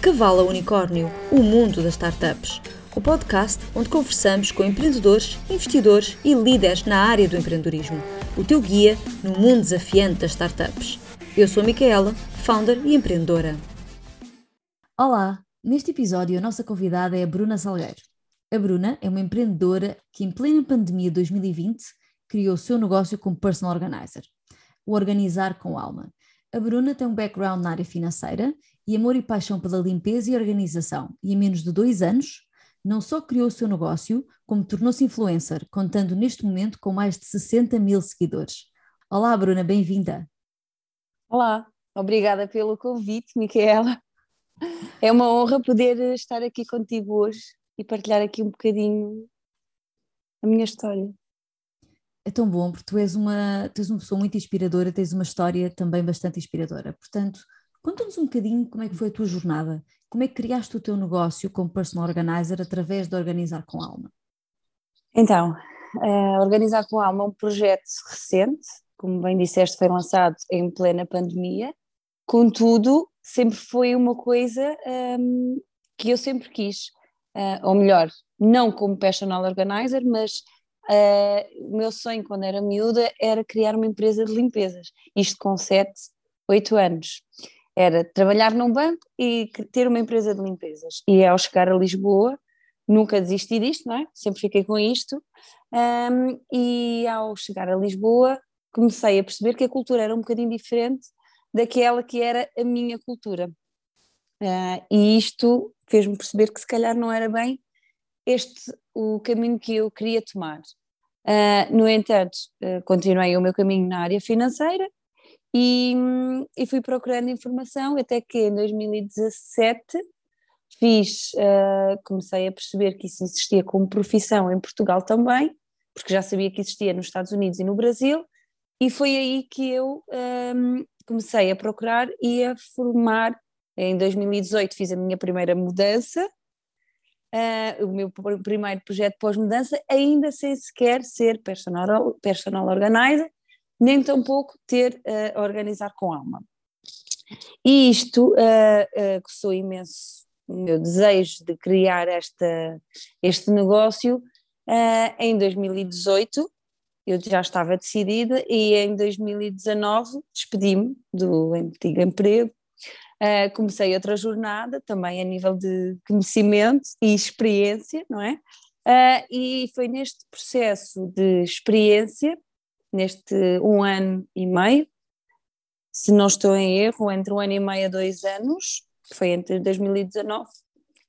De a Unicórnio, o mundo das startups. O podcast onde conversamos com empreendedores, investidores e líderes na área do empreendedorismo. O teu guia no mundo desafiante das startups. Eu sou a Micaela, founder e empreendedora. Olá! Neste episódio, a nossa convidada é a Bruna Salgueiro. A Bruna é uma empreendedora que, em plena pandemia de 2020, criou o seu negócio como personal organizer, o Organizar com Alma. A Bruna tem um background na área financeira e amor e paixão pela limpeza e organização, e em menos de dois anos, não só criou o seu negócio, como tornou-se influencer, contando neste momento com mais de 60 mil seguidores. Olá, Bruna, bem-vinda. Olá, obrigada pelo convite, Micaela. É uma honra poder estar aqui contigo hoje e partilhar aqui um bocadinho a minha história. É tão bom, porque tu és uma, tu és uma pessoa muito inspiradora, tens uma história também bastante inspiradora. Portanto, conta-nos um bocadinho como é que foi a tua jornada, como é que criaste o teu negócio como personal organizer através de Organizar com Alma? Então, uh, Organizar com Alma é um projeto recente, como bem disseste, foi lançado em plena pandemia, contudo, sempre foi uma coisa um, ehm, que eu sempre quis, uh, ou melhor, não como personal organizer, mas Uh, o meu sonho quando era miúda era criar uma empresa de limpezas, isto com 7, 8 anos. Era trabalhar num banco e ter uma empresa de limpezas. E ao chegar a Lisboa, nunca desisti disto, não é? Sempre fiquei com isto. Um, e ao chegar a Lisboa, comecei a perceber que a cultura era um bocadinho diferente daquela que era a minha cultura. Uh, e isto fez-me perceber que se calhar não era bem este o caminho que eu queria tomar. Uh, no entanto, uh, continuei o meu caminho na área financeira e, e, fui procurando informação até que em 2017 fiz, uh, comecei a perceber que isso existia como profissão em Portugal também, porque já sabia que existia nos Estados Unidos e no Brasil, e foi aí que eu um, comecei a procurar e a formar. Em 2018 fiz a minha primeira mudança uh, o meu primeiro projeto pós-mudança, ainda sem sequer ser personal, personal organizer, nem tampouco ter a organizar com alma. E isto uh, uh, imenso o meu desejo de criar esta, este negócio uh, em 2018. Eu já estava decidida e em 2019 despedi-me do antigo emprego Uh, comecei outra jornada, também a nível de conhecimento e experiência, não é? Uh, e foi neste processo de experiência, neste um ano e meio, se não estou em erro, entre um ano e meio a dois anos, foi entre 2019,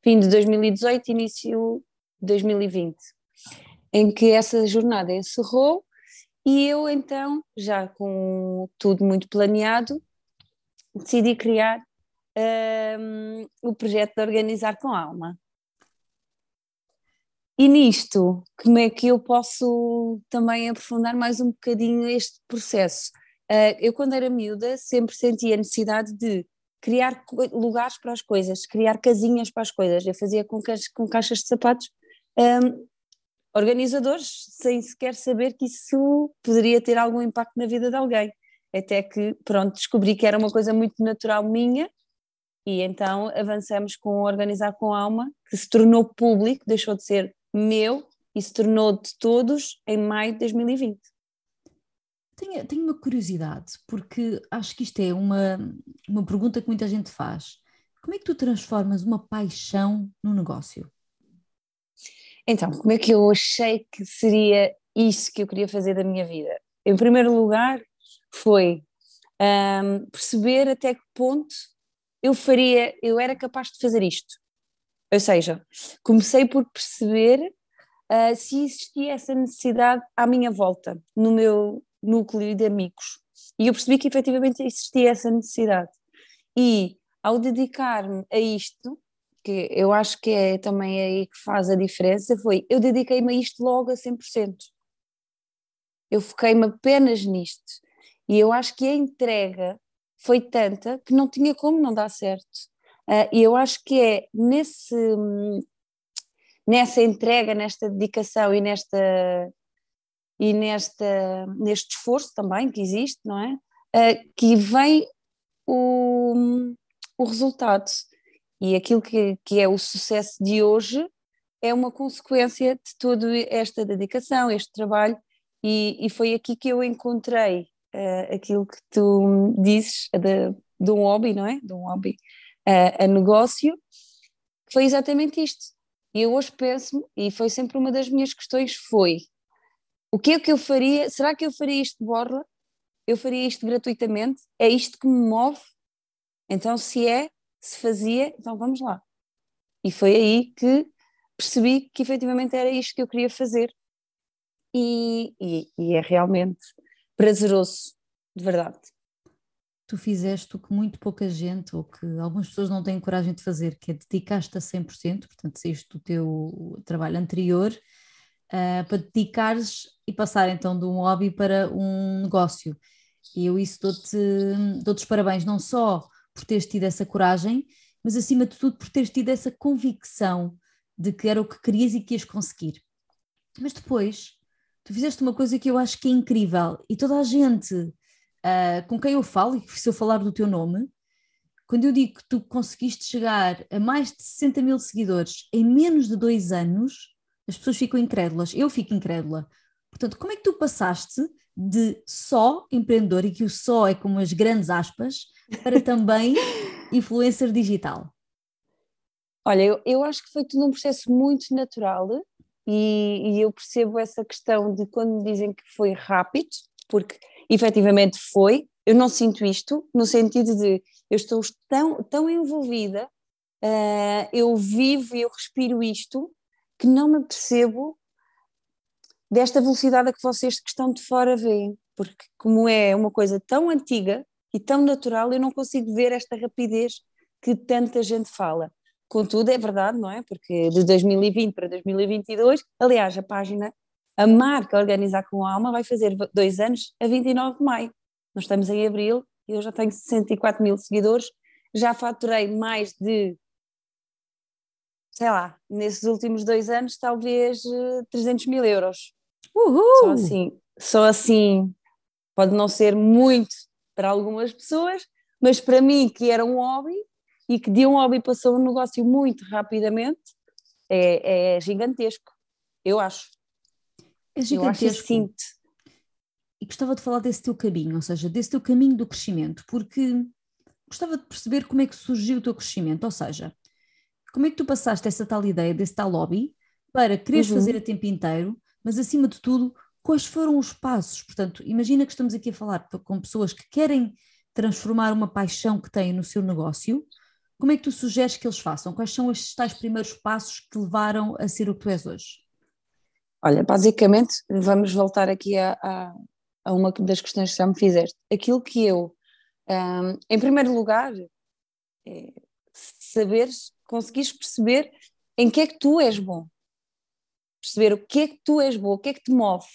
fim de 2018 e início de 2020, em que essa jornada encerrou e eu então, já com tudo muito planeado, decidi criar um, o projeto de Organizar com Alma. E nisto, como é que eu posso também aprofundar mais um bocadinho este processo? Uh, eu, quando era miúda, sempre sentia a necessidade de criar lugares para as coisas, criar casinhas para as coisas. Eu fazia com, ca com caixas de sapatos um, organizadores, sem sequer saber que isso poderia ter algum impacto na vida de alguém. Até que, pronto, descobri que era uma coisa muito natural minha e então avançamos com Organizar com Alma, que se tornou público, deixou de ser meu e se tornou de todos em maio de 2020. Tenho, tenho uma curiosidade, porque acho que isto é uma, uma pergunta que muita gente faz. Como é que tu transformas uma paixão num negócio? Então, como é que eu achei que seria isso que eu queria fazer da minha vida? Em primeiro lugar, foi um, perceber até que ponto eu faria, eu era capaz de fazer isto. Ou seja, comecei por perceber uh, se existia essa necessidade à minha volta, no meu núcleo de amigos. E eu percebi que efetivamente existia essa necessidade. E ao dedicar-me a isto, que eu acho que é também aí que faz a diferença, foi eu dediquei-me a isto logo a 100%. Eu foquei-me apenas nisto. E eu acho que a entrega foi tanta que não tinha como não dar certo. Uh, e eu acho que é nesse, nessa entrega, nesta dedicação e nesta e nesta, neste esforço também que existe, não é? Uh, que vem o, o resultado. E aquilo que, que é o sucesso de hoje é uma consequência de toda esta dedicação, este trabalho, e, e foi aqui que eu encontrei uh, aquilo que tu dizes de, de, um hobby, não é? De um hobby uh, a negócio, foi exatamente isto. E eu hoje penso, e foi sempre uma das minhas questões, foi o que é que eu faria? Será que eu faria isto de borla? Eu faria isto gratuitamente? É isto que me move? Então, se é, se fazia, então vamos lá. E foi aí que percebi que efetivamente era isto que eu queria fazer. E, e, e é realmente prazeroso, de verdade. Tu fizeste o que muito pouca gente, ou que algumas pessoas não têm coragem de fazer, que é dedicar-te a 100%, portanto, saíste do teu trabalho anterior uh, para dedicares e passar então de um hobby para um negócio. E eu isso dou-te dou os parabéns, não só por teres tido essa coragem, mas acima de tudo por teres tido essa convicção de que era o que querias e que ias conseguir. Mas depois, tu fizeste uma coisa que eu acho que é incrível e toda a gente uh, com quem eu falo, e se eu falar do teu nome, quando eu digo que tu conseguiste chegar a mais de 60 mil seguidores em menos de dois anos, as pessoas ficam incrédulas, eu fico incrédula. Portanto, como é que tu passaste de só empreendedor, e que o só é como as grandes aspas, para também influencer digital? Olha, eu, eu acho que foi tudo um processo muito natural e, e eu percebo essa questão de quando me dizem que foi rápido, porque efetivamente foi, eu não sinto isto, no sentido de eu estou tão, tão envolvida, uh, eu vivo e eu respiro isto, que não me percebo desta velocidade a que vocês que estão de fora veem, porque como é uma coisa tão antiga e tão natural, eu não consigo ver esta rapidez que tanta gente fala. Contudo, é verdade, não é? Porque de 2020 para 2022, aliás, a página, a marca Organizar com Alma vai fazer dois anos a 29 de maio. Nós estamos em abril e eu já tenho 64 mil seguidores, já faturei mais de sei lá, nesses últimos dois anos, talvez 300 eh, mil euros. Uhul! Só assim, só assim, pode não ser muito para algumas pessoas, mas para mim, que era um hobby e que de um hobby passou um negócio muito rapidamente, é, é gigantesco, eu acho. É gigantesco. Eu acho sinto. E gostava de falar desse teu caminho, ou seja, desse teu caminho do crescimento, porque gostava de perceber como é que surgiu o teu crescimento, ou seja, como é que tu passaste essa tal ideia, desse tal lobby, para quereres uhum. fazer a tempo inteiro, mas acima de tudo, quais foram os passos? Portanto, imagina que estamos aqui a falar com pessoas que querem transformar uma paixão que têm no seu negócio, como é que tu sugeres que eles façam? Quais são os tais primeiros passos que te levaram a ser o que tu és hoje? Olha, basicamente, vamos voltar aqui a, a, a uma das questões que já me fizeste. Aquilo que eu, um, em primeiro lugar, é saberes conseguires perceber em que é que tu és bom. Perceber o que é que tu és bom, o que é que te move.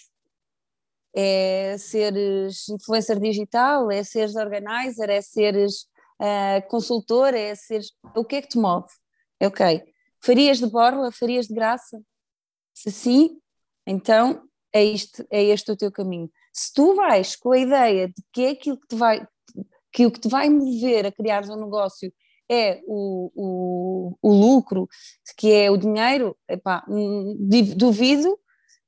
É seres influencer digital, é seres organizer, é seres uh, consultor, é seres. O que é que te move? Ok. Farias de borla, farias de graça? Se sim, então é, isto, é este o teu caminho. Se tu vais com a ideia de que é aquilo que te vai, que o que te vai mover a criar um negócio é o, o, o lucro, que é o dinheiro, epá, hum, duvido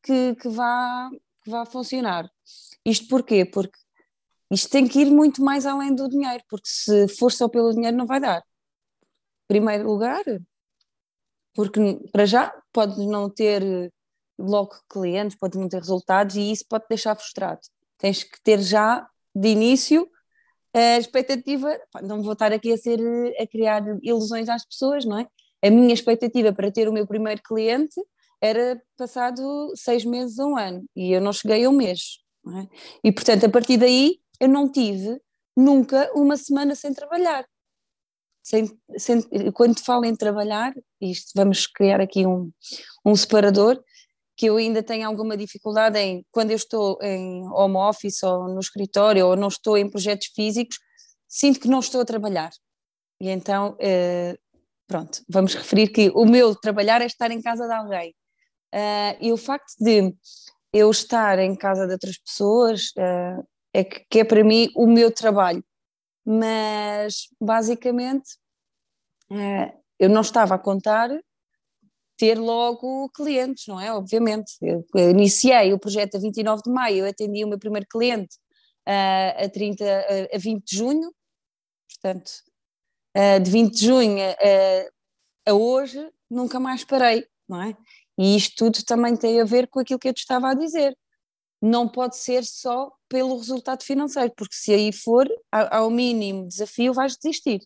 que, que, vá, que vá funcionar. Isto porquê? Porque isto tem que ir muito mais além do dinheiro, porque se for só pelo dinheiro não vai dar. Primeiro lugar, porque para já pode não ter logo clientes, pode não ter resultados e isso pode deixar frustrado. Tens que ter já de início a expectativa, não vou estar aqui a ser a criar ilusões às pessoas, não é? A minha expectativa para ter o meu primeiro cliente era passado seis meses a um ano e eu não cheguei a um mês. É? E portanto, a partir daí, eu não tive nunca uma semana sem trabalhar. Sem, sem, quando falo em trabalhar, isto vamos criar aqui um, um separador, que eu ainda tenho alguma dificuldade em, quando eu estou em home office ou no escritório ou não estou em projetos físicos, sinto que não estou a trabalhar. E então, eh, pronto, vamos referir que o meu trabalhar é estar em casa de alguém. Uh, e o facto de eu estar em casa de outras pessoas uh, é que, é para mim o meu trabalho. Mas, basicamente, eu não estava a contar ter logo clientes, não é? Obviamente. Eu, iniciei o projeto a 29 de maio, eu atendi o meu primeiro cliente uh, a, 30, uh, a 20 de junho, portanto, uh, de 20 de junho a hoje, nunca mais parei, não é? E isto tudo também tem a ver com aquilo que eu te estava a dizer. Não pode ser só pelo resultado financeiro, porque se aí for ao mínimo desafio, vais desistir.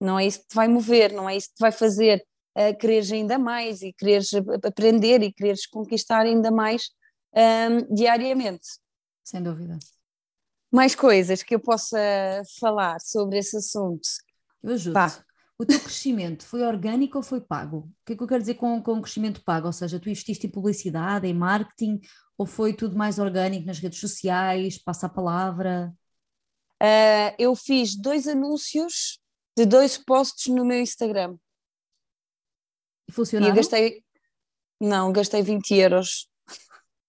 Não é isso que te vai mover, não é isso que te vai fazer uh, quereres ainda mais e quereres aprender e quereres conquistar ainda mais um, diariamente. Sem dúvida. Mais coisas que eu possa falar sobre esse assunto. Eu ajudo. Pá. O teu crescimento foi orgânico ou foi pago? O que é que eu quero dizer com, com crescimento pago? Ou seja, tu investiste em publicidade, em marketing, ou foi tudo mais orgânico nas redes sociais, passa a palavra? Uh, eu fiz dois anúncios de dois posts no meu Instagram. E? E eu gastei, não, gastei 20 euros.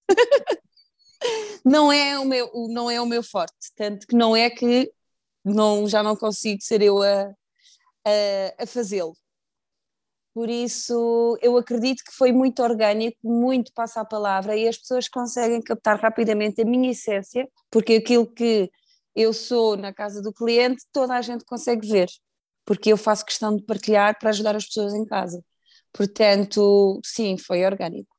não é o meu, não é o meu forte, tanto que não é que não, já não consigo ser eu a, a, a fazê-lo. Por isso, eu acredito que foi muito orgânico, muito passa a palavra e as pessoas conseguem captar rapidamente a minha essência, porque aquilo que eu sou na casa do cliente, toda a gente consegue ver, porque eu faço questão de partilhar para ajudar as pessoas em casa. Portanto, sim, foi orgânico.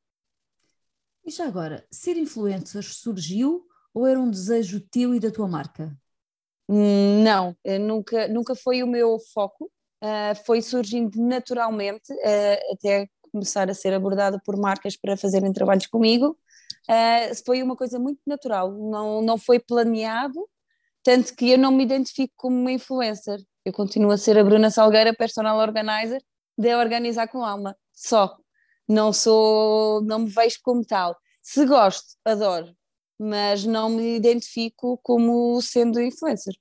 E já agora, ser influencer surgiu ou era um desejo teu e da tua marca? Hum, não, nunca, nunca foi o meu foco uh, foi surgindo naturalmente, uh, até começar a ser abordada por marcas para fazerem trabalhos comigo. Uh, foi uma coisa muito natural, não, não foi planeado, tanto que eu não me identifico como uma influencer. Eu continuo a ser a Bruna Salgueira, personal organizer, de organizar com alma, só. Não sou, não me vejo como tal. Se gosto, adoro, mas não me identifico como sendo influencer.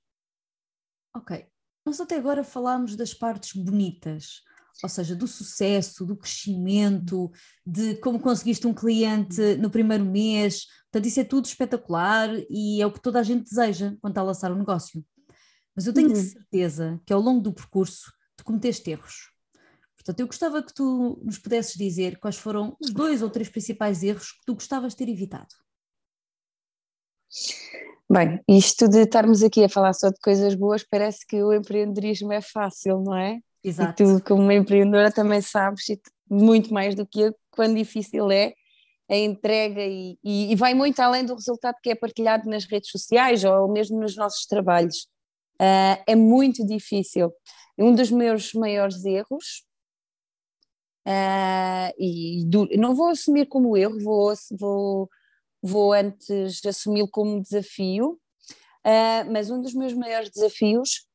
Ok. Nós até agora falámos das partes bonitas, ou seja, do sucesso, do crescimento, de como conseguiste um cliente no primeiro mês. Portanto, isso é tudo espetacular e é o que toda a gente deseja quando está a lançar um negócio. Mas eu tenho uhum. certeza que ao longo do percurso tu cometeste erros. Portanto, eu gostava que tu nos pudesses dizer quais foram os dois ou três principais erros que tu gostavas de ter evitado. Bem, isto de estarmos aqui a falar só de coisas boas, parece que o empreendedorismo é fácil, não é? Exato. E tu, como empreendedora, também sabes muito mais do que eu quão difícil é a entrega e, e, e, vai muito além do resultado que é partilhado nas redes sociais ou mesmo nos nossos trabalhos. Uh, é muito difícil. Um dos meus maiores erros, uh, e não vou assumir como erro, vou, vou vou antes assumi-lo como desafio, uh, mas um dos meus maiores desafios,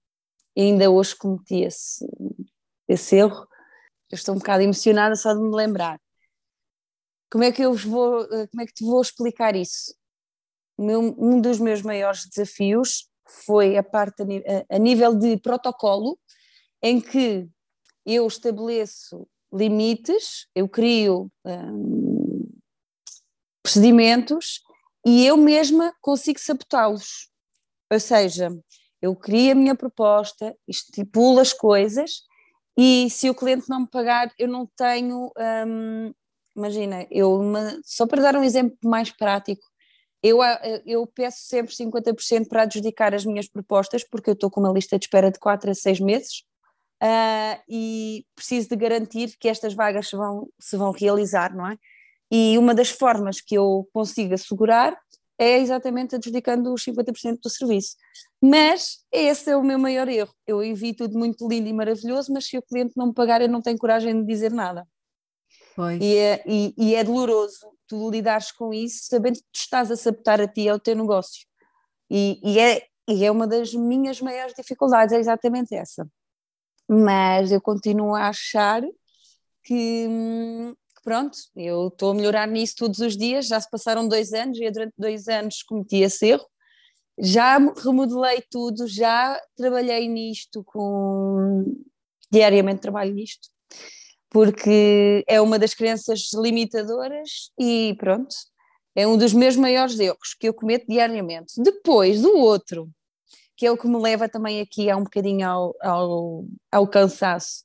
ainda hoje cometi esse, esse erro, eu estou um bocado emocionada só de me lembrar. Como é que eu vou, ah, como é que te vou explicar isso? Meu, um dos meus maiores desafios foi a parte a, a nível de protocolo, em que eu estabeleço limites, eu crio um, procedimentos e eu mesma consigo sabotá-los. Ou seja, eu crio a minha proposta, estipulo as coisas e se o cliente não me pagar, eu não tenho. Hum, imagina, eu uma, só para dar um exemplo mais prático, eu, eu peço sempre 50% para adjudicar as minhas propostas, porque eu estou com uma lista de espera de 4 a 6 meses uh, e preciso de garantir que estas vagas se vão, se vão realizar, não é? E uma das formas que eu consigo assegurar é exatamente adjudicando os 50% do serviço. Mas esse é o meu maior erro. Eu evito tudo muito lindo e maravilhoso, mas se o cliente não me pagar, eu não tenho coragem de dizer nada. Pois. E, é, e, e é doloroso tu lidares com isso, sabendo que tu estás a sabotar a ti ao teu negócio. E, e, é, e é uma das minhas maiores dificuldades, é exatamente essa. Mas eu continuo a achar que, hum, que pronto, eu estou a melhorar nisso todos os dias, já se passaram dois anos e eu durante dois anos cometi esse erro, já remodelei tudo, já trabalhei nisto com diariamente trabalho nisto, porque é uma das crenças limitadoras e pronto, é um dos meus maiores erros que eu cometo diariamente. Depois, do outro, que é o que me leva também aqui a um bocadinho ao, ao, ao cansaço,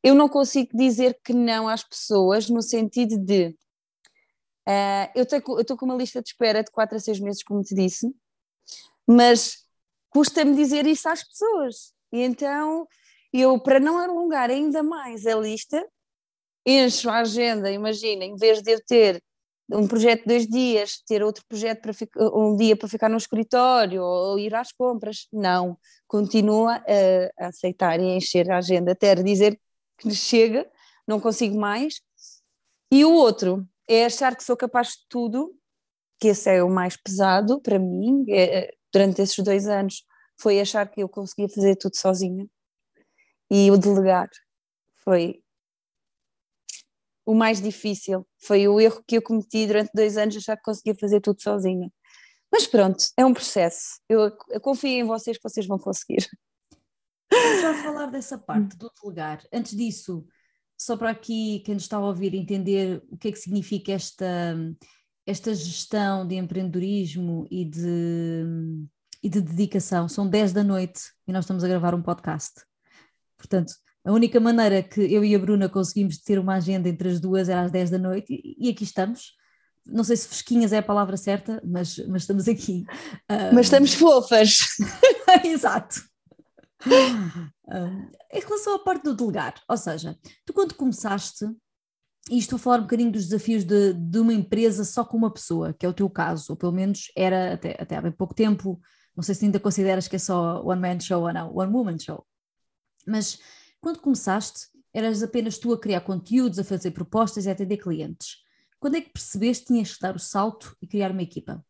eu não consigo dizer que não às pessoas no sentido de uh, eu estou com uma lista de espera de 4 a 6 meses, como te disse, mas custa-me dizer isso às pessoas. E então eu, para não alongar ainda mais a lista, encho a agenda, imagina, em vez de eu ter um projeto de dois dias, ter outro projeto para um dia para ficar no escritório ou ir às compras, não, continua a, a aceitar e a encher a agenda até dizer que chega, não consigo mais. E o outro é achar que sou capaz de tudo, que esse é o mais pesado para mim, é, durante esses dois anos, foi achar que eu conseguia fazer tudo sozinha. E o delegar foi o mais difícil. Foi o erro que eu cometi durante dois anos, achar que conseguia fazer tudo sozinha. Mas pronto, é um processo. Eu, eu confio em vocês que vocês vão conseguir. Vamos já falar dessa parte do delegar. Antes disso, só para aqui quem nos está a ouvir entender o que é que significa esta, esta gestão de empreendedorismo e de, e de dedicação. São 10 da noite e nós estamos a gravar um podcast. Portanto, a única maneira que eu e a Bruna conseguimos ter uma agenda entre as duas era às 10 da noite e, aqui estamos. Não sei se fresquinhas é a palavra certa, mas, mas estamos aqui. Mas estamos fofas. Exato. em relação à parte do delegar, ou seja, tu quando começaste, e estou a falar um bocadinho dos desafios de, de uma empresa só com uma pessoa, que é o teu caso, ou pelo menos era até, até há bem pouco tempo, não sei se ainda consideras que é só one man show ou não, one woman show, mas quando começaste, eras apenas tu a criar conteúdos, a fazer propostas e a atender clientes. Quando é que percebeste que tinhas que dar o salto e criar uma equipa?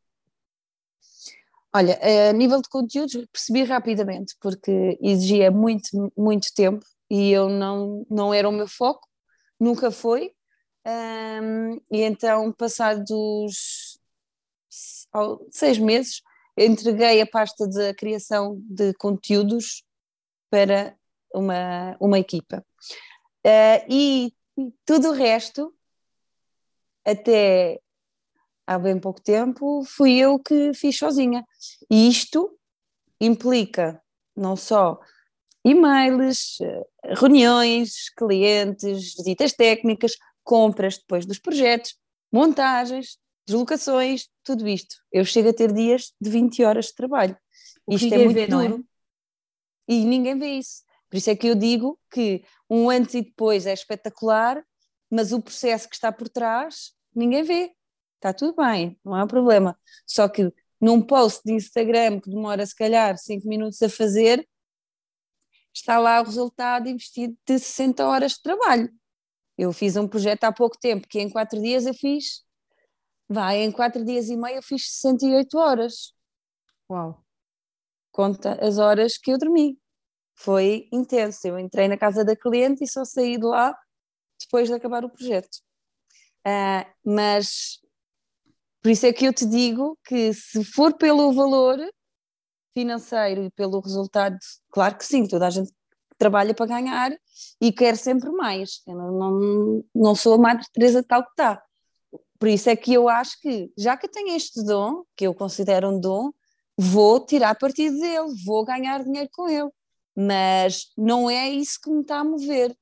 Olha, a nível de conteúdos percebi rapidamente, porque exigia muito, muito tempo e eu não, não era o meu foco, nunca foi. Um, e então, passados seis meses, entreguei a pasta da criação de conteúdos para uma, uma equipa. Uh, e tudo o resto, até há bem pouco tempo, fui eu que fiz sozinha. E isto implica não só e-mails, reuniões, clientes, visitas técnicas, compras depois dos projetos, montagens, deslocações, tudo isto. Eu chego a ter dias de 20 horas de trabalho. Isto é muito vê, é? duro. É? E ninguém vê isso. Por isso é que eu digo que um antes e depois é espetacular, mas o processo que está por trás ninguém vê. Está tudo bem, não há problema. Só que num post de Instagram que demora se calhar 5 minutos a fazer, está lá o resultado investido de 60 horas de trabalho. Eu fiz um projeto há pouco tempo que em 4 dias eu fiz, vai, em 4 dias e meio eu fiz 68 horas. Uau! Conta as horas que eu dormi foi intenso. Eu entrei na casa da cliente e só saí de lá depois de acabar o projeto. Uh, mas por isso é que eu te digo que se for pelo valor financeiro e pelo resultado, claro que sim, toda a gente trabalha para ganhar e quer sempre mais. Eu não, não, não sou a Madre Teresa de Calcutá. Por isso é que eu acho que, já que eu tenho este dom, que eu considero um dom, vou tirar partido dele, vou ganhar dinheiro com ele mas não é isso que me está a mover.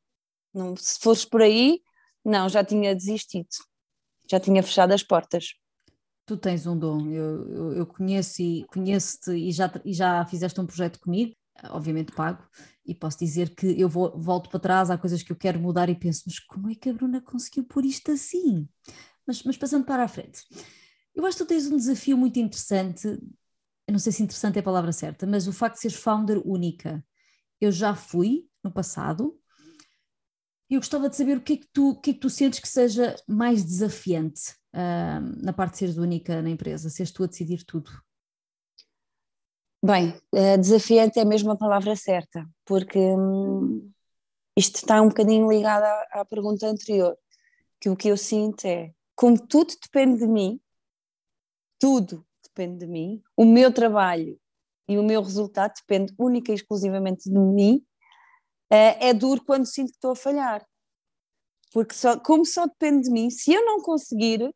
Não, se fosse por aí, não, já tinha desistido, já tinha fechado as portas. Tu tens um dom, eu, eu, eu conheço e conheço-te e já, e já fizeste um projeto comigo, obviamente pago, e posso dizer que eu vou, volto para trás, há coisas que eu quero mudar e penso, mas como é que a Bruna conseguiu pôr isto assim? Mas, mas passando para a frente, eu acho que tu tens um desafio muito interessante, eu não sei se interessante é a palavra certa, mas o facto de seres founder única eu já fui no passado. E eu gostava de saber o que é que tu, o que é que tu sentes que seja mais desafiante uh, na parte de seres única na empresa, seres tu a decidir tudo. Bem, uh, desafiante é mesmo a palavra certa, porque hum, isto está um bocadinho ligado à, à pergunta anterior, que o que eu sinto é, como tudo depende de mim, tudo depende de mim, o meu trabalho e o meu resultado depende única e exclusivamente de mim, eh, é duro quando sinto que estou a falhar. Porque só, como só depende de mim, se eu não conseguir,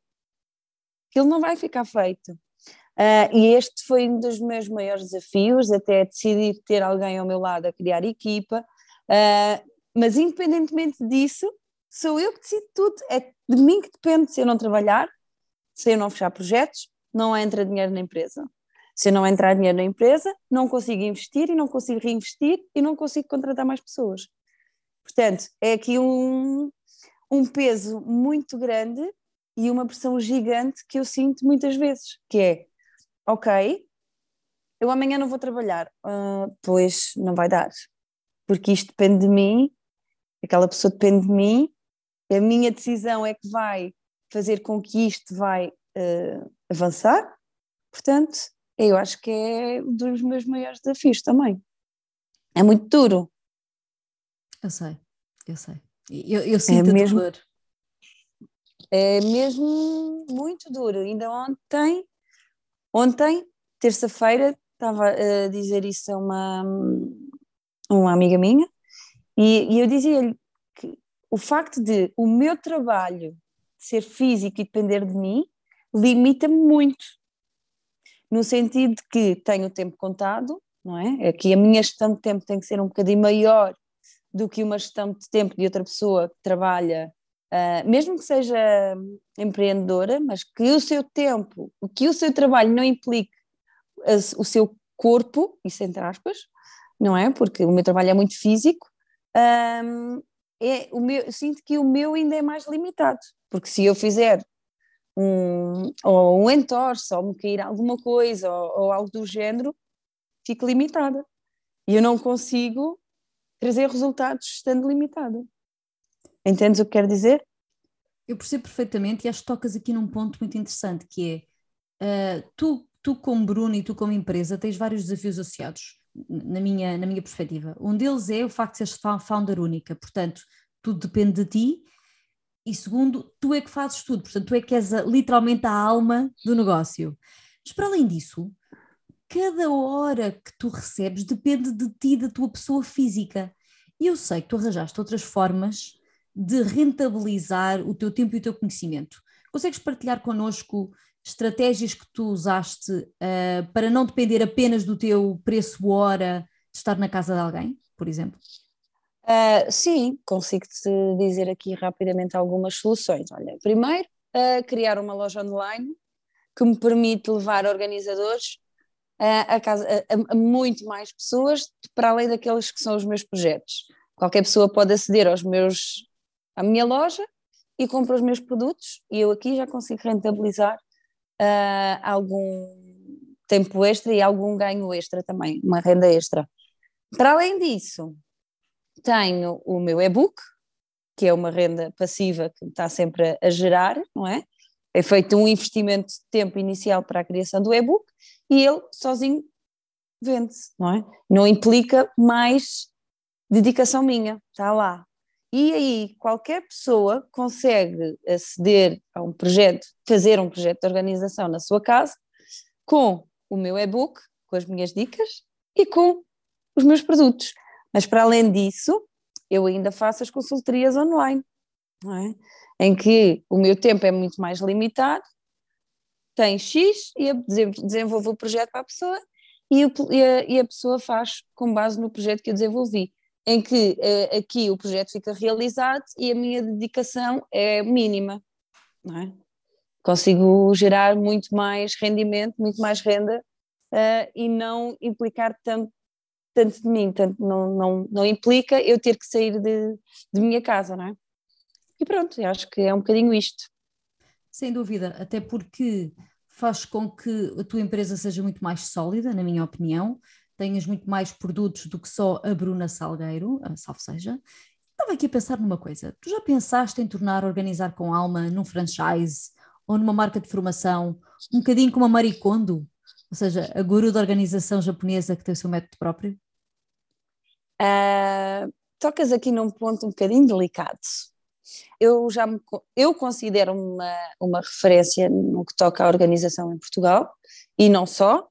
aquilo não vai ficar feito. Uh, e este foi um dos meus maiores desafios, até decidir ter alguém ao meu lado a criar equipa. Uh, mas independentemente disso, sou eu que decido tudo. É de mim que depende se eu não trabalhar, se eu não fechar projetos, não entra dinheiro na empresa. Se eu não entrar dinheiro na empresa, não consigo investir e não consigo reinvestir e não consigo contratar mais pessoas. Portanto, é aqui um, um peso muito grande e uma pressão gigante que eu sinto muitas vezes, que é, ok, eu amanhã não vou trabalhar, uh, pois não vai dar, porque isto depende de mim, aquela pessoa depende de mim, a minha decisão é que vai fazer com que isto vai uh, avançar, portanto, eu acho que é um dos meus maiores desafios também. É muito duro. Eu sei, eu sei. Eu, eu sinto é mesmo, dor. É mesmo muito duro. Ainda ontem, ontem, terça-feira, estava a dizer isso a uma, uma amiga minha, e, e eu dizia-lhe que o facto de o meu trabalho ser físico e depender de mim limita-me muito no sentido de que tenho o tempo contado, não é? Aqui a minha gestão de tempo tem que ser um bocadinho maior do que uma gestão de tempo de outra pessoa que trabalha, uh, mesmo que seja empreendedora, mas que o seu tempo, que o seu trabalho não implique a, o seu corpo, isso entre aspas, não é? Porque o meu trabalho é muito físico, um, é, o meu, sinto que o meu ainda é mais limitado, porque se eu fizer um, ou um entorse, ou me cair alguma coisa, ou, ou algo do género, fico limitada. E eu não consigo trazer resultados estando limitada. Entendes o que quero dizer? Eu percebo perfeitamente e acho que tocas aqui num ponto muito interessante, que é uh, tu, tu como Bruno e tu como empresa tens vários desafios associados, na minha, na minha perspectiva. Um deles é o facto de seres founder única, portanto, tudo depende de ti e segundo, tu é que fazes tudo, portanto, tu é que és a, literalmente a alma do negócio. Mas para além disso, cada hora que tu recebes depende de ti, da tua pessoa física. E eu sei que tu arranjaste outras formas de rentabilizar o teu tempo e o teu conhecimento. Consegues partilhar connosco estratégias que tu usaste uh, para não depender apenas do teu preço hora de estar na casa de alguém, por exemplo? Uh, sim, consigo-te dizer aqui rapidamente algumas soluções. Olha, primeiro, uh, criar uma loja online que me permite levar organizadores uh, a, casa, a, a, muito mais pessoas para além daqueles que são os meus projetos. Qualquer pessoa pode aceder aos meus, à minha loja e compra os meus produtos e eu aqui já consigo rentabilizar algum tempo extra e algum ganho extra também, uma renda extra. Para além disso, tenho o meu e-book, que é uma renda passiva que está sempre a, gerar, não é? É feito um investimento de tempo inicial para a criação do e-book e ele sozinho vende-se, não é? Não implica mais dedicação minha, está lá. E aí qualquer pessoa consegue aceder a um projeto, fazer um projeto de organização na sua casa com o meu e-book, com as minhas dicas e com os meus produtos. Mas para além disso, eu ainda faço as consultorias online, é? em que o meu tempo é muito mais limitado, tem X e desenvolvo o projeto para a pessoa e, a, e a pessoa faz com base no projeto que eu desenvolvi, em que uh, aqui o projeto fica realizado e a minha dedicação é mínima. É? Consigo gerar muito mais rendimento, muito mais renda uh, e não implicar tanto tanto de mim, tanto não, não, não implica eu ter que sair de, de minha casa, não é? E pronto, acho que é um bocadinho isto. Sem dúvida, até porque faz com que a tua empresa seja muito mais sólida, na minha opinião, tenhas muito mais produtos do que só a Bruna Salgueiro, salve seja. Estava aqui a pensar numa coisa, tu já pensaste em tornar Organizar com Alma num franchise ou numa marca de formação, um bocadinho como a Maricondo, ou seja, a guru da organização japonesa que tem o seu método próprio? Uh, tocas aqui num ponto um bocadinho delicado. Eu já me, eu considero uma, uma referência no que toca à organização em Portugal e não só,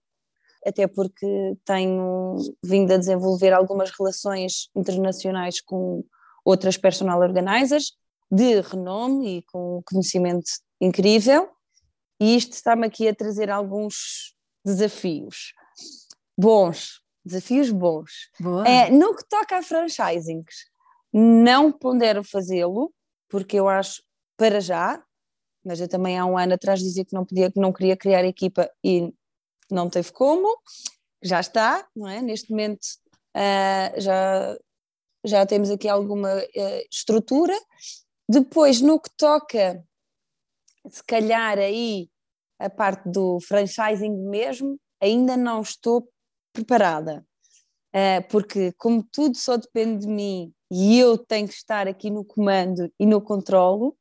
até porque tenho vindo a desenvolver algumas relações internacionais com outras personal organizers de renome e com conhecimento incrível, e isto está-me aqui a trazer alguns desafios bons, desafios bons. É, no que toca a franchisings, não pondero fazê-lo, porque eu acho, para já, mas eu também há um ano atrás dizia que não podia, que não queria criar equipa e não teve como, já está, não é? Neste momento uh, já, já temos aqui alguma uh, estrutura. Depois, no que toca, se calhar aí a parte do franchising mesmo, ainda não estou preparada, uh, porque como tudo só depende de mim e eu tenho que estar aqui no comando e no controlo,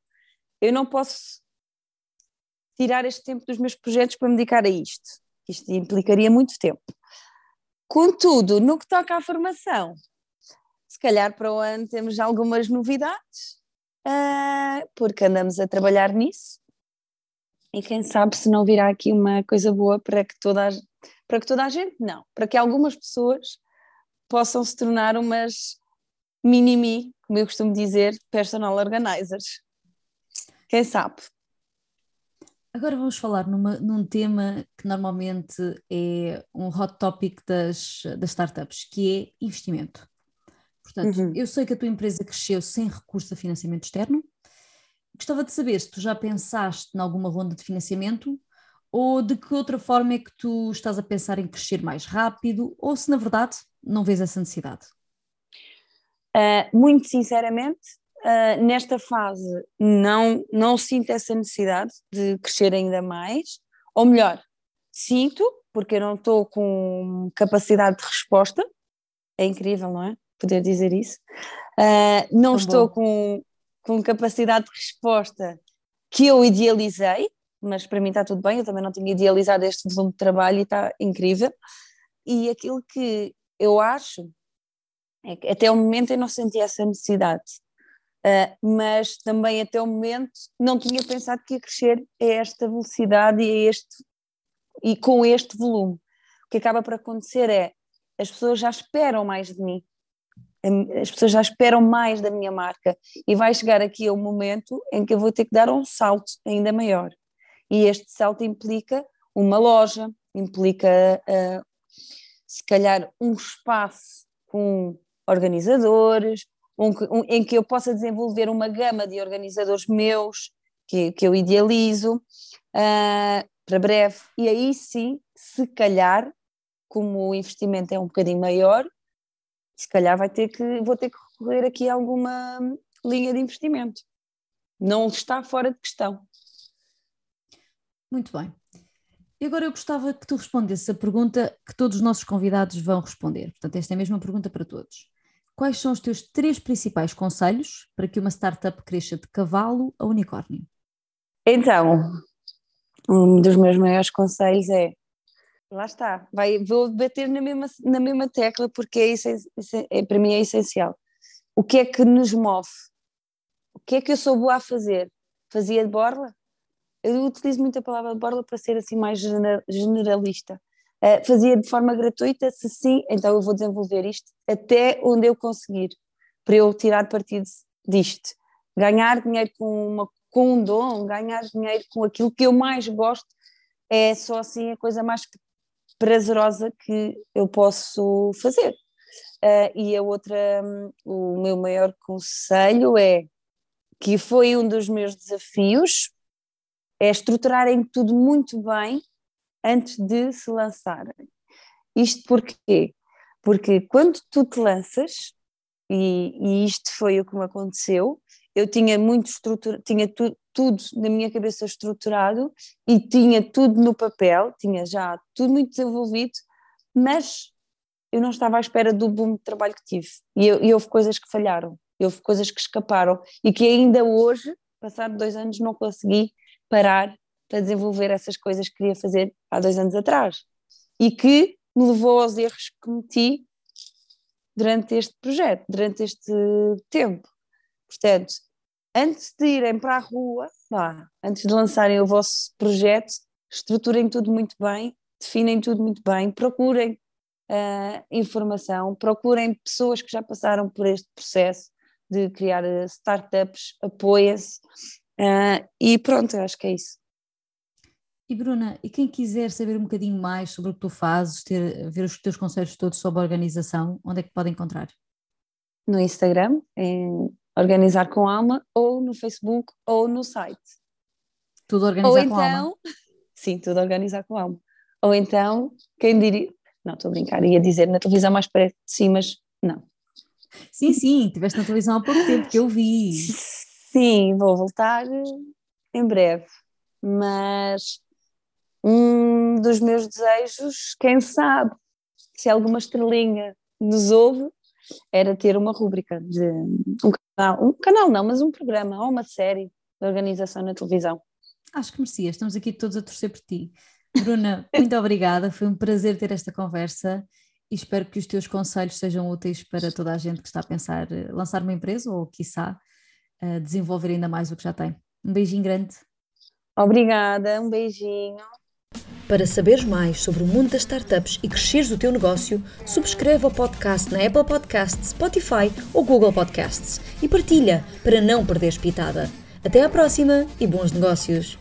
eu não posso tirar este tempo dos meus projetos para me dedicar a isto. Isto implicaria muito tempo. Contudo, no que toca à formação, se calhar para o ano temos algumas novidades, uh, porque andamos a trabalhar nisso. E quem sabe se não virá aqui uma coisa boa para que toda a, para que toda a gente, não, para que algumas pessoas possam se tornar umas mini-me, como eu costumo dizer, personal organizers. Quem sabe? Agora vamos falar numa, num tema que normalmente é um hot topic das, das startups, que é investimento. Portanto, uhum. eu sei que a tua empresa cresceu sem recurso a financiamento externo. Gostava de saber se tu já pensaste em alguma ronda de financiamento ou de que outra forma é que tu estás a pensar em crescer mais rápido ou se na verdade não vês essa necessidade. Uh, muito sinceramente, Uh, nesta fase não, não sinto essa necessidade de crescer ainda mais, ou melhor, sinto, porque eu não estou com capacidade de resposta, é incrível, não é? Poder dizer isso. Uh, não Tão estou com, com capacidade de resposta que eu idealizei, mas para mim está tudo bem, eu também não tinha idealizado este volume de trabalho e está incrível. E aquilo que eu acho é que até o momento eu não senti essa necessidade Uh, mas também até o momento não tinha pensado que ia crescer a esta velocidade e, a este, e com este volume. O que acaba por acontecer é as pessoas já esperam mais de mim, as pessoas já esperam mais da minha marca e vai chegar aqui o momento em que eu vou ter que dar um salto ainda maior. E este salto implica uma loja, implica uh, se calhar um espaço com organizadores, um, um, em que eu possa desenvolver uma gama de organizadores meus, que, que eu idealizo, uh, para breve. E aí sim, se calhar, como o investimento é um bocadinho maior, se calhar vai ter que, vou ter que recorrer aqui a alguma linha de investimento. Não está fora de questão. Muito bem. E agora eu gostava que tu respondesses a pergunta que todos os nossos convidados vão responder. Portanto, esta é a mesma pergunta para todos. Quais são os teus três principais conselhos para que uma startup cresça de cavalo a unicórnio? Então, um dos meus maiores conselhos é lá está, vai, vou bater na mesma, na mesma tecla porque é, é, para mim é essencial. O que é que nos move? O que é que eu sou boa a fazer? Fazia de borla? Eu utilizo muito a palavra borla para ser assim mais generalista. Uh, fazia de forma gratuita? Se sim, então eu vou desenvolver isto até onde eu conseguir, para eu tirar partido disto. Ganhar dinheiro com, uma, com um dom, ganhar dinheiro com aquilo que eu mais gosto, é só assim a coisa mais prazerosa que eu posso fazer. Uh, e a outra, um, o meu maior conselho é que foi um dos meus desafios, é estruturarem tudo muito bem antes de se lançarem. Isto porquê? Porque quando tu te lanças, e, e isto foi o que me aconteceu, eu tinha muito estrutura, tinha tu, tudo na minha cabeça estruturado e tinha tudo no papel, tinha já tudo muito desenvolvido, mas eu não estava à espera do boom de trabalho que tive. E, eu, e houve coisas que falharam, houve coisas que escaparam e que ainda hoje, passado dois anos, não consegui parar para desenvolver essas coisas que queria fazer há dois anos atrás e que me levou aos erros que cometi durante este projeto, durante este tempo. Portanto, antes de irem para a rua, antes de lançarem o vosso projeto, estruturem tudo muito bem, definem tudo muito bem, procurem uh, informação, procurem pessoas que já passaram por este processo de criar eh, startups, apoiem-se uh, e pronto, acho que é isso. E Bruna, e quem quiser saber um bocadinho mais sobre o que tu fazes, ter, ver os teus conselhos todos sobre a organização, onde é que pode encontrar? no Instagram, em Organizar com Alma, ou no Facebook, ou no site. Tudo organizar ou com então, alma. sim, tudo Organizar com Alma. Ou então, quem diria, não estou a brincar, ia dizer na televisão mais perto de si, mas não. Sim, sim, estiveste na televisão há pouco tempo que eu vi. Sim, vou voltar eh, em breve, mas um dos meus desejos, quem sabe, se alguma estrelinha nos ouve, era ter uma rúbrica de um canal, um canal não, mas um programa ou uma série de organização na televisão. Acho que merecias, estamos aqui todos a torcer por ti. Bruna, muito obrigada, foi um prazer ter esta conversa e espero que os teus conselhos sejam úteis para toda a gente que está a pensar eh, lançar uma empresa ou, quiçá, eh, desenvolver ainda mais o que já tem. Um beijinho grande. Obrigada, um beijinho. Para saberes mais sobre o mundo das startups e cresceres o teu negócio, subscreve o podcast na Apple Podcasts, Spotify ou Google Podcasts e partilha para não perderes pitada. Até à próxima e bons negócios!